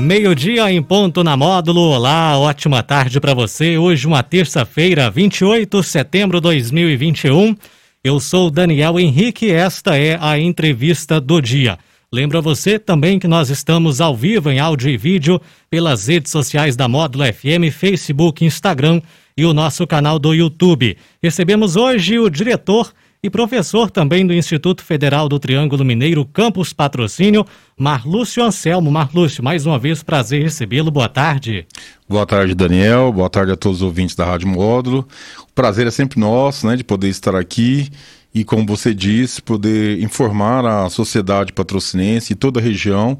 Meio-dia em ponto na módulo. Olá, ótima tarde para você. Hoje, uma terça-feira, 28 de setembro de 2021. Eu sou Daniel Henrique e esta é a entrevista do dia. Lembra você também que nós estamos ao vivo em áudio e vídeo pelas redes sociais da Módulo FM, Facebook, Instagram e o nosso canal do YouTube. Recebemos hoje o diretor e professor também do Instituto Federal do Triângulo Mineiro Campus Patrocínio, Marlúcio Anselmo. Marlúcio, mais uma vez prazer recebê-lo. Boa tarde. Boa tarde, Daniel. Boa tarde a todos os ouvintes da Rádio Módulo. O prazer é sempre nosso, né, de poder estar aqui e, como você disse, poder informar a sociedade patrocinense e toda a região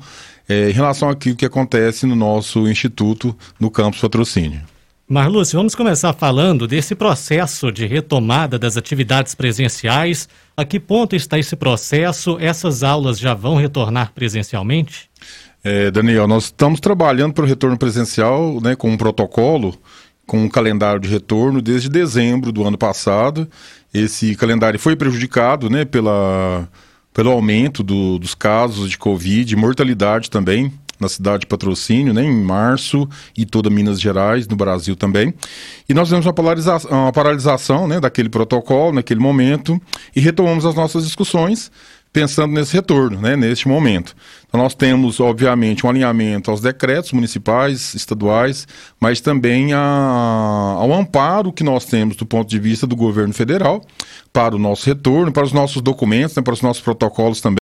é, em relação àquilo que acontece no nosso instituto no campus patrocínio. Marlúcio, vamos começar falando desse processo de retomada das atividades presenciais. A que ponto está esse processo? Essas aulas já vão retornar presencialmente? É, Daniel, nós estamos trabalhando para o retorno presencial né, com um protocolo, com um calendário de retorno desde dezembro do ano passado. Esse calendário foi prejudicado né, pela, pelo aumento do, dos casos de Covid, mortalidade também na cidade de Patrocínio, né, em março, e toda Minas Gerais, no Brasil também. E nós fizemos uma paralisação, uma paralisação né, daquele protocolo naquele momento e retomamos as nossas discussões pensando nesse retorno, né, neste momento. Então nós temos, obviamente, um alinhamento aos decretos municipais, estaduais, mas também a, ao amparo que nós temos do ponto de vista do governo federal para o nosso retorno, para os nossos documentos, né, para os nossos protocolos também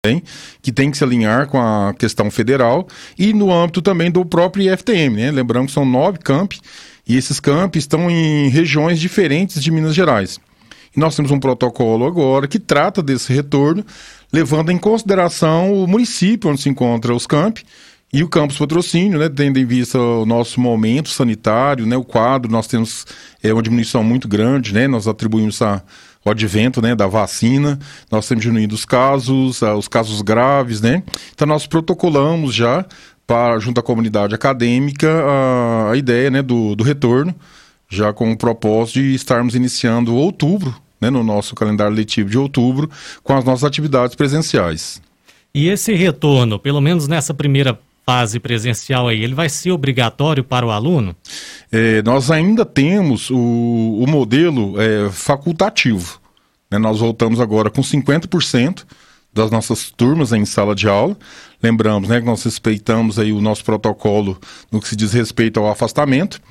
que tem que se alinhar com a questão federal e no âmbito também do próprio IFTM, né? Lembrando que são nove campi e esses campi estão em regiões diferentes de Minas Gerais. E nós temos um protocolo agora que trata desse retorno, levando em consideração o município onde se encontra os campi e o campus patrocínio, né, tendo em vista o nosso momento sanitário, né, o quadro, nós temos é, uma diminuição muito grande, né, nós atribuímos a o advento né, da vacina, nós temos diminuído os casos, uh, os casos graves, né? Então nós protocolamos já para, junto à comunidade acadêmica a, a ideia né, do, do retorno, já com o propósito de estarmos iniciando outubro, né, no nosso calendário letivo de outubro, com as nossas atividades presenciais. E esse retorno, pelo menos nessa primeira fase presencial aí, ele vai ser obrigatório para o aluno? É, nós ainda temos o, o modelo é, facultativo. Né? Nós voltamos agora com 50% das nossas turmas em sala de aula. Lembramos né, que nós respeitamos aí o nosso protocolo no que se diz respeito ao afastamento.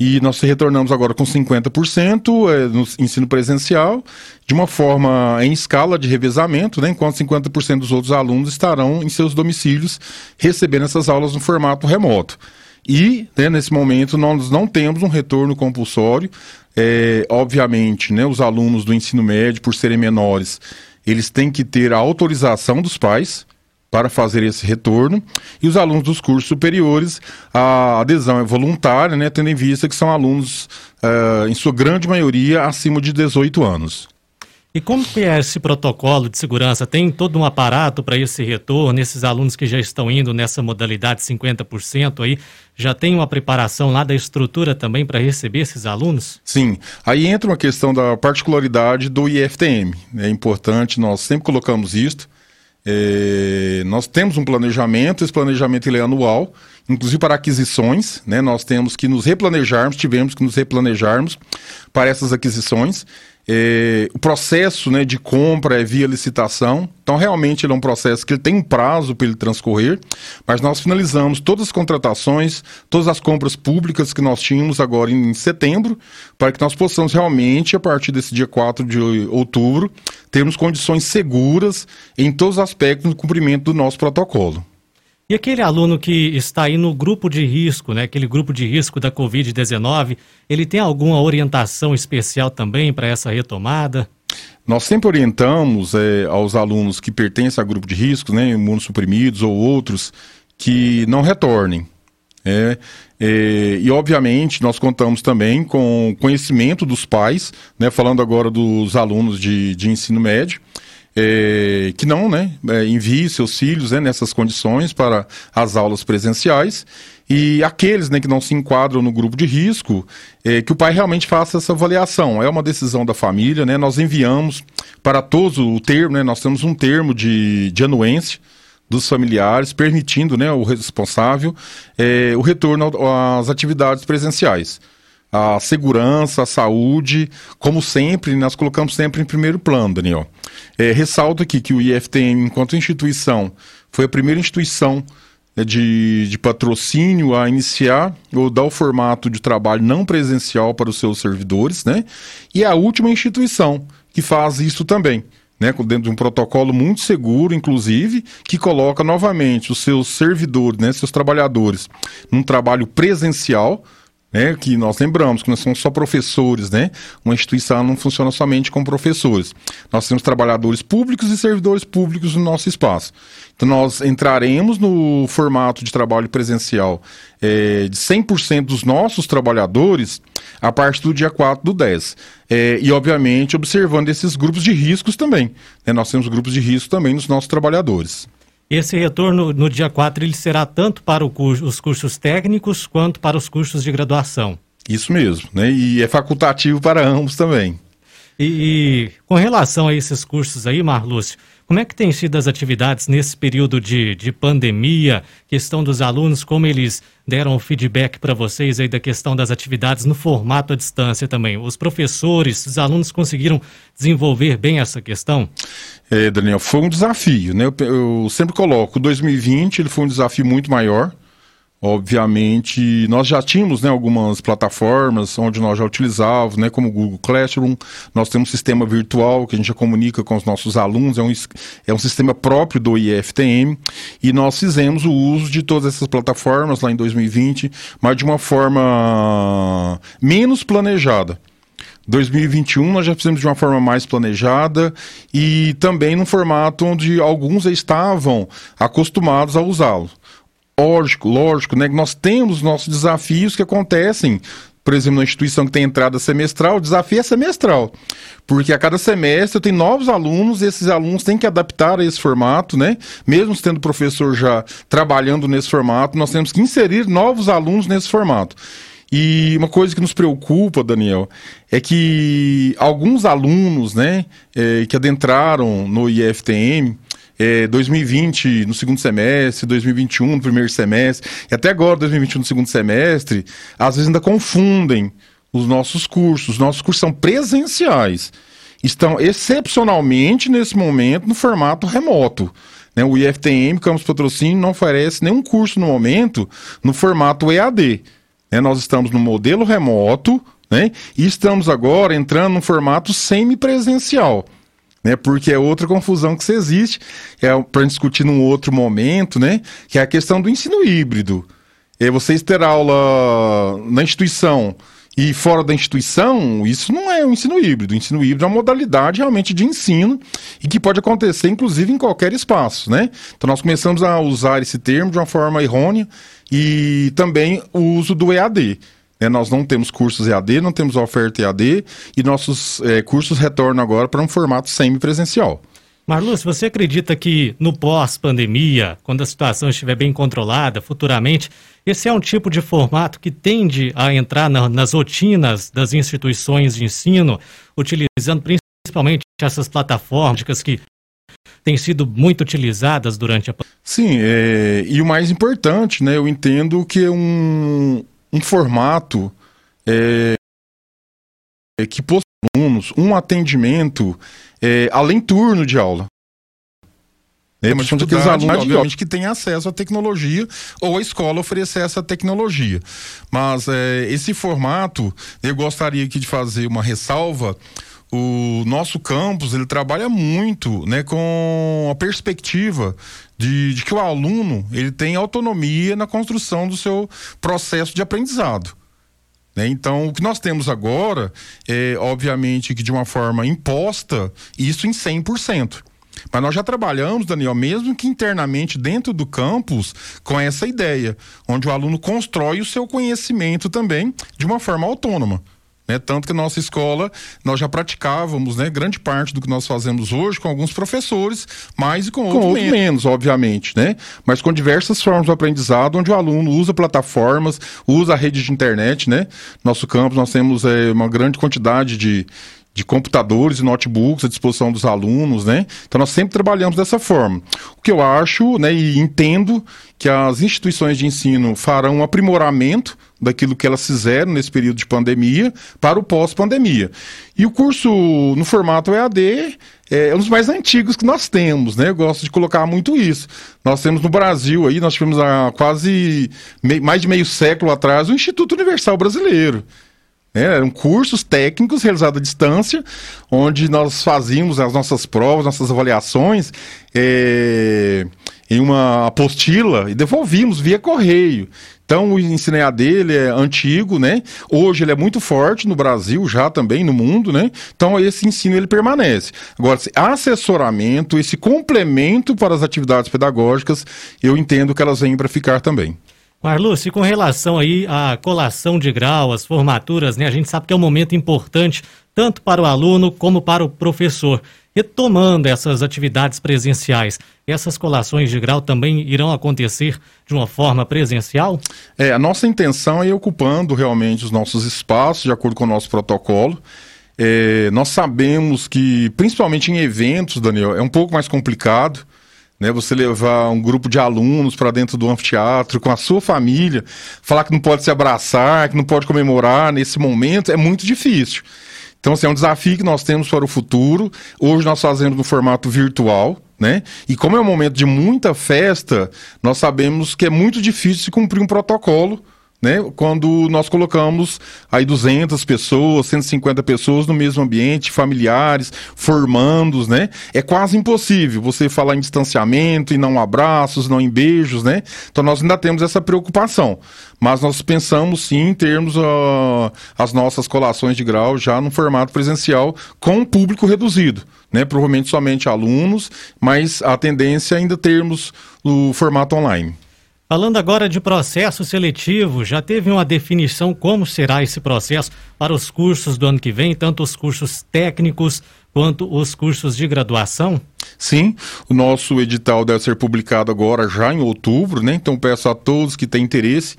E nós retornamos agora com 50% é, no ensino presencial, de uma forma em escala de revezamento, né, enquanto 50% dos outros alunos estarão em seus domicílios recebendo essas aulas no formato remoto. E, né, nesse momento, nós não temos um retorno compulsório. É, obviamente, né, os alunos do ensino médio, por serem menores, eles têm que ter a autorização dos pais para fazer esse retorno. E os alunos dos cursos superiores, a adesão é voluntária, né, tendo em vista que são alunos, uh, em sua grande maioria, acima de 18 anos. E como que é esse protocolo de segurança? Tem todo um aparato para esse retorno? Esses alunos que já estão indo nessa modalidade 50% aí, já tem uma preparação lá da estrutura também para receber esses alunos? Sim. Aí entra uma questão da particularidade do IFTM. É importante, nós sempre colocamos isso. É, nós temos um planejamento, esse planejamento ele é anual, inclusive para aquisições, né? Nós temos que nos replanejarmos, tivemos que nos replanejarmos para essas aquisições. É, o processo né, de compra é via licitação, então realmente ele é um processo que tem um prazo para ele transcorrer, mas nós finalizamos todas as contratações, todas as compras públicas que nós tínhamos agora em setembro, para que nós possamos realmente, a partir desse dia 4 de outubro, termos condições seguras em todos os aspectos do cumprimento do nosso protocolo. E aquele aluno que está aí no grupo de risco, né, aquele grupo de risco da Covid-19, ele tem alguma orientação especial também para essa retomada? Nós sempre orientamos é, aos alunos que pertencem a grupo de riscos, né, imunossuprimidos ou outros, que não retornem. É, é, e obviamente nós contamos também com conhecimento dos pais, né, falando agora dos alunos de, de ensino médio, é, que não né, é, envie seus filhos né, nessas condições para as aulas presenciais. E aqueles né, que não se enquadram no grupo de risco, é, que o pai realmente faça essa avaliação. É uma decisão da família, né? Nós enviamos para todos o termo, né? Nós temos um termo de, de anuência dos familiares, permitindo né, o responsável é, o retorno às atividades presenciais. A segurança, a saúde, como sempre, nós colocamos sempre em primeiro plano, Daniel. É, ressalto aqui que o IFTM, enquanto instituição, foi a primeira instituição né, de, de patrocínio a iniciar ou dar o formato de trabalho não presencial para os seus servidores, né? E a última instituição que faz isso também. Né, dentro de um protocolo muito seguro, inclusive, que coloca novamente os seus servidores, né, seus trabalhadores, num trabalho presencial, né, que nós lembramos que nós somos só professores, né? Uma instituição não funciona somente com professores. Nós temos trabalhadores públicos e servidores públicos no nosso espaço. Então nós entraremos no formato de trabalho presencial é, de 100% dos nossos trabalhadores a partir do dia 4 do 10. É, e, obviamente, observando esses grupos de riscos também. Né? Nós temos grupos de risco também nos nossos trabalhadores. Esse retorno no dia 4 ele será tanto para curso, os cursos técnicos quanto para os cursos de graduação. Isso mesmo, né? E é facultativo para ambos também. E, e com relação a esses cursos aí, Marlúcio, como é que tem sido as atividades nesse período de, de pandemia? Questão dos alunos, como eles deram o feedback para vocês aí da questão das atividades no formato à distância também? Os professores, os alunos conseguiram desenvolver bem essa questão? É, Daniel, foi um desafio, né? Eu, eu sempre coloco, 2020 ele foi um desafio muito maior, Obviamente, nós já tínhamos né, algumas plataformas onde nós já utilizávamos, né, como o Google Classroom. Nós temos um sistema virtual que a gente já comunica com os nossos alunos, é um, é um sistema próprio do IFTM. E nós fizemos o uso de todas essas plataformas lá em 2020, mas de uma forma menos planejada. 2021 nós já fizemos de uma forma mais planejada e também num formato onde alguns estavam acostumados a usá-lo. Lógico, lógico, né? Nós temos nossos desafios que acontecem. Por exemplo, na instituição que tem entrada semestral, o desafio é semestral. Porque a cada semestre tenho novos alunos, e esses alunos têm que adaptar a esse formato, né? Mesmo tendo professor já trabalhando nesse formato, nós temos que inserir novos alunos nesse formato. E uma coisa que nos preocupa, Daniel, é que alguns alunos, né, é, que adentraram no IFTM, é, 2020 no segundo semestre, 2021 no primeiro semestre, e até agora 2021 no segundo semestre, às vezes ainda confundem os nossos cursos. Os nossos cursos são presenciais. Estão excepcionalmente nesse momento no formato remoto. Né? O IFTM, Campus Patrocínio, não oferece nenhum curso no momento no formato EAD. Né? Nós estamos no modelo remoto né? e estamos agora entrando no formato semipresencial né? Porque é outra confusão que existe, é para discutir num outro momento, né? Que é a questão do ensino híbrido. É vocês ter aula na instituição e fora da instituição, isso não é um ensino híbrido. O ensino híbrido é uma modalidade realmente de ensino e que pode acontecer, inclusive, em qualquer espaço, né? Então nós começamos a usar esse termo de uma forma errônea e também o uso do EAD. É, nós não temos cursos EAD, não temos oferta EAD e nossos é, cursos retornam agora para um formato semipresencial. Marluz, você acredita que no pós-pandemia, quando a situação estiver bem controlada futuramente, esse é um tipo de formato que tende a entrar na, nas rotinas das instituições de ensino, utilizando principalmente essas plataformas que têm sido muito utilizadas durante a pandemia? Sim, é, e o mais importante, né, eu entendo que é um, um formato é, é, que possui alunos um atendimento é, além turno de aula. É, mas são aqueles alunos, obviamente, que têm acesso à tecnologia ou a escola oferecer essa tecnologia. Mas é, esse formato, eu gostaria aqui de fazer uma ressalva. O nosso campus, ele trabalha muito né, com a perspectiva de, de que o aluno ele tem autonomia na construção do seu processo de aprendizado. Né? Então, o que nós temos agora é, obviamente, que de uma forma imposta, isso em 100%. Mas nós já trabalhamos, Daniel, mesmo que internamente dentro do campus, com essa ideia, onde o aluno constrói o seu conhecimento também de uma forma autônoma. Né? Tanto que na nossa escola nós já praticávamos né, grande parte do que nós fazemos hoje com alguns professores, mais e com, com outros menos. menos, obviamente, né? Mas com diversas formas de aprendizado, onde o aluno usa plataformas, usa a rede de internet, né? Nosso campus nós temos é, uma grande quantidade de, de computadores e notebooks à disposição dos alunos, né? Então nós sempre trabalhamos dessa forma. O que eu acho, né, e entendo que as instituições de ensino farão um aprimoramento daquilo que elas fizeram nesse período de pandemia para o pós-pandemia. E o curso no formato EAD é um dos mais antigos que nós temos, né? Eu gosto de colocar muito isso. Nós temos no Brasil aí, nós tivemos há quase mais de meio século atrás o Instituto Universal Brasileiro. É, eram cursos técnicos realizados à distância, onde nós fazíamos as nossas provas, nossas avaliações é, em uma apostila e devolvíamos via correio. Então o ensino EAD ele é antigo, né? Hoje ele é muito forte no Brasil, já também no mundo, né? Então esse ensino ele permanece. Agora, esse assessoramento, esse complemento para as atividades pedagógicas, eu entendo que elas vêm para ficar também. Marluce, com relação aí à colação de grau, as formaturas, né? A gente sabe que é um momento importante tanto para o aluno como para o professor. Retomando essas atividades presenciais, essas colações de grau também irão acontecer de uma forma presencial? É, a nossa intenção é ir ocupando realmente os nossos espaços, de acordo com o nosso protocolo. É, nós sabemos que, principalmente em eventos, Daniel, é um pouco mais complicado né? Você levar um grupo de alunos para dentro do anfiteatro com a sua família, falar que não pode se abraçar, que não pode comemorar nesse momento, é muito difícil. Então, assim, é um desafio que nós temos para o futuro. Hoje nós fazemos no formato virtual, né? E como é um momento de muita festa, nós sabemos que é muito difícil se cumprir um protocolo né? Quando nós colocamos aí 200 pessoas, 150 pessoas no mesmo ambiente, familiares, formandos, né? É quase impossível você falar em distanciamento e não abraços, não em beijos, né? Então nós ainda temos essa preocupação. Mas nós pensamos sim em termos uh, as nossas colações de grau já no formato presencial com um público reduzido, né? Provavelmente somente alunos, mas a tendência é ainda termos o formato online. Falando agora de processo seletivo, já teve uma definição como será esse processo para os cursos do ano que vem, tanto os cursos técnicos quanto os cursos de graduação? Sim, o nosso edital deve ser publicado agora já em outubro, né? Então peço a todos que têm interesse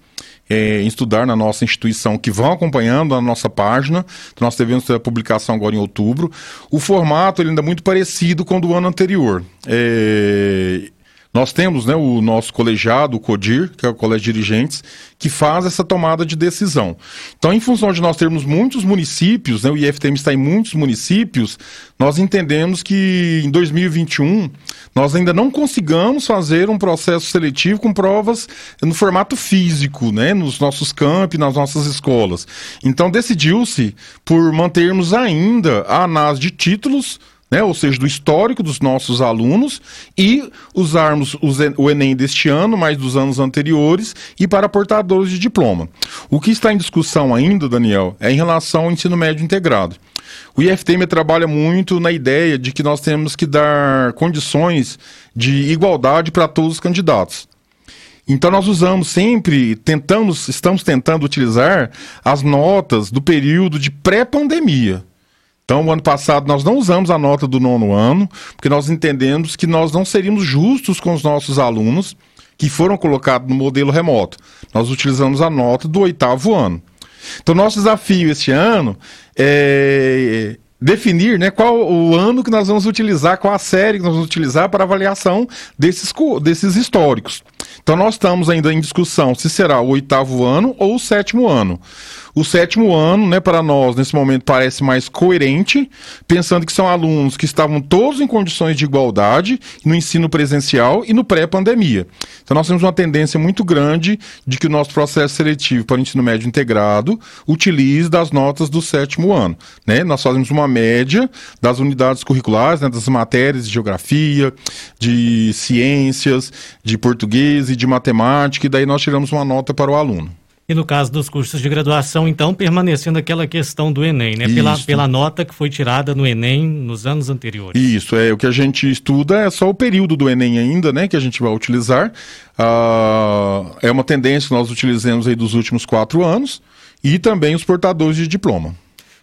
é, em estudar na nossa instituição que vão acompanhando a nossa página. Então, nós devemos ter a publicação agora em outubro. O formato ele ainda é muito parecido com o do ano anterior. É, nós temos né, o nosso colegiado, o CODIR, que é o Colégio de Dirigentes, que faz essa tomada de decisão. Então, em função de nós termos muitos municípios, né, o IFTM está em muitos municípios, nós entendemos que em 2021 nós ainda não consigamos fazer um processo seletivo com provas no formato físico, né, nos nossos campi, nas nossas escolas. Então, decidiu-se por mantermos ainda a análise de títulos né? ou seja, do histórico dos nossos alunos, e usarmos o Enem deste ano, mais dos anos anteriores, e para portadores de diploma. O que está em discussão ainda, Daniel, é em relação ao ensino médio integrado. O IFTM trabalha muito na ideia de que nós temos que dar condições de igualdade para todos os candidatos. Então nós usamos sempre, tentamos, estamos tentando utilizar as notas do período de pré-pandemia. Então, o ano passado nós não usamos a nota do nono ano, porque nós entendemos que nós não seríamos justos com os nossos alunos que foram colocados no modelo remoto. Nós utilizamos a nota do oitavo ano. Então, nosso desafio este ano é definir né, qual o ano que nós vamos utilizar, qual a série que nós vamos utilizar para avaliação desses, desses históricos. Então nós estamos ainda em discussão se será o oitavo ano ou o sétimo ano. O sétimo ano, né, para nós, nesse momento, parece mais coerente, pensando que são alunos que estavam todos em condições de igualdade no ensino presencial e no pré-pandemia. Então, nós temos uma tendência muito grande de que o nosso processo seletivo para o ensino médio integrado utilize das notas do sétimo ano. Né? Nós fazemos uma média das unidades curriculares, né, das matérias de geografia, de ciências, de português e de matemática, e daí nós tiramos uma nota para o aluno. E no caso dos cursos de graduação, então, permanecendo aquela questão do Enem, né? Pela, pela nota que foi tirada no Enem nos anos anteriores. Isso, é o que a gente estuda é só o período do Enem ainda, né? Que a gente vai utilizar. Ah, é uma tendência que nós utilizamos aí dos últimos quatro anos e também os portadores de diploma.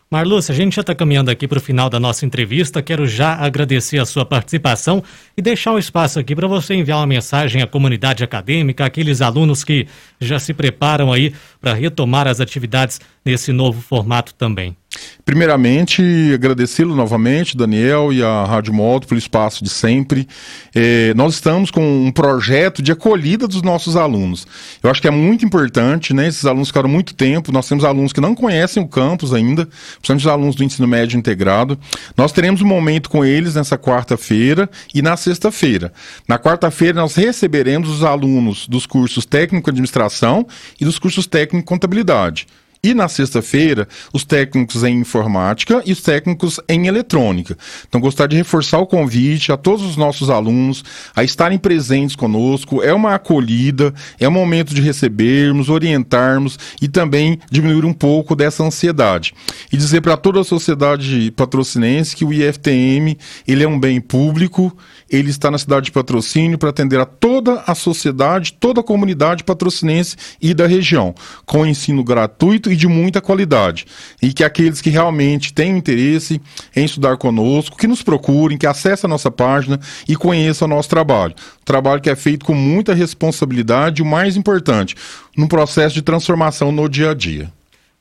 Marlúcia, a gente já está caminhando aqui para o final da nossa entrevista. Quero já agradecer a sua participação e deixar um espaço aqui para você enviar uma mensagem à comunidade acadêmica, aqueles alunos que já se preparam aí para retomar as atividades nesse novo formato também. Primeiramente, agradecê-lo novamente, Daniel e a Rádio Moto, pelo espaço de sempre. É, nós estamos com um projeto de acolhida dos nossos alunos. Eu acho que é muito importante, né? Esses alunos ficaram muito tempo. Nós temos alunos que não conhecem o campus ainda, principalmente os alunos do ensino médio integrado. Nós teremos um momento com eles nessa quarta-feira e na sexta-feira. Na quarta-feira, nós receberemos os alunos dos cursos técnico administração e dos cursos técnico contabilidade. E na sexta-feira, os técnicos em informática e os técnicos em eletrônica. Então, gostaria de reforçar o convite a todos os nossos alunos a estarem presentes conosco. É uma acolhida, é um momento de recebermos, orientarmos e também diminuir um pouco dessa ansiedade. E dizer para toda a sociedade patrocinense que o IFTM ele é um bem público, ele está na cidade de patrocínio para atender a toda a sociedade, toda a comunidade patrocinense e da região, com ensino gratuito e de muita qualidade. E que aqueles que realmente têm interesse em estudar conosco, que nos procurem, que acessem a nossa página e conheçam o nosso trabalho. Trabalho que é feito com muita responsabilidade e o mais importante, num processo de transformação no dia a dia.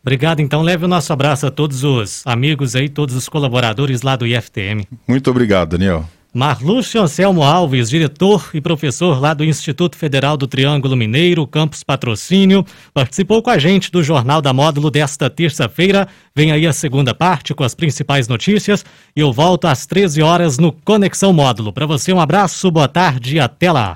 Obrigado, então. Leve o nosso abraço a todos os amigos aí, todos os colaboradores lá do IFTM. Muito obrigado, Daniel. Marlúcio Anselmo Alves, diretor e professor lá do Instituto Federal do Triângulo Mineiro, Campus Patrocínio, participou com a gente do Jornal da Módulo desta terça-feira. Vem aí a segunda parte com as principais notícias e eu volto às 13 horas no Conexão Módulo. Para você, um abraço, boa tarde e até lá.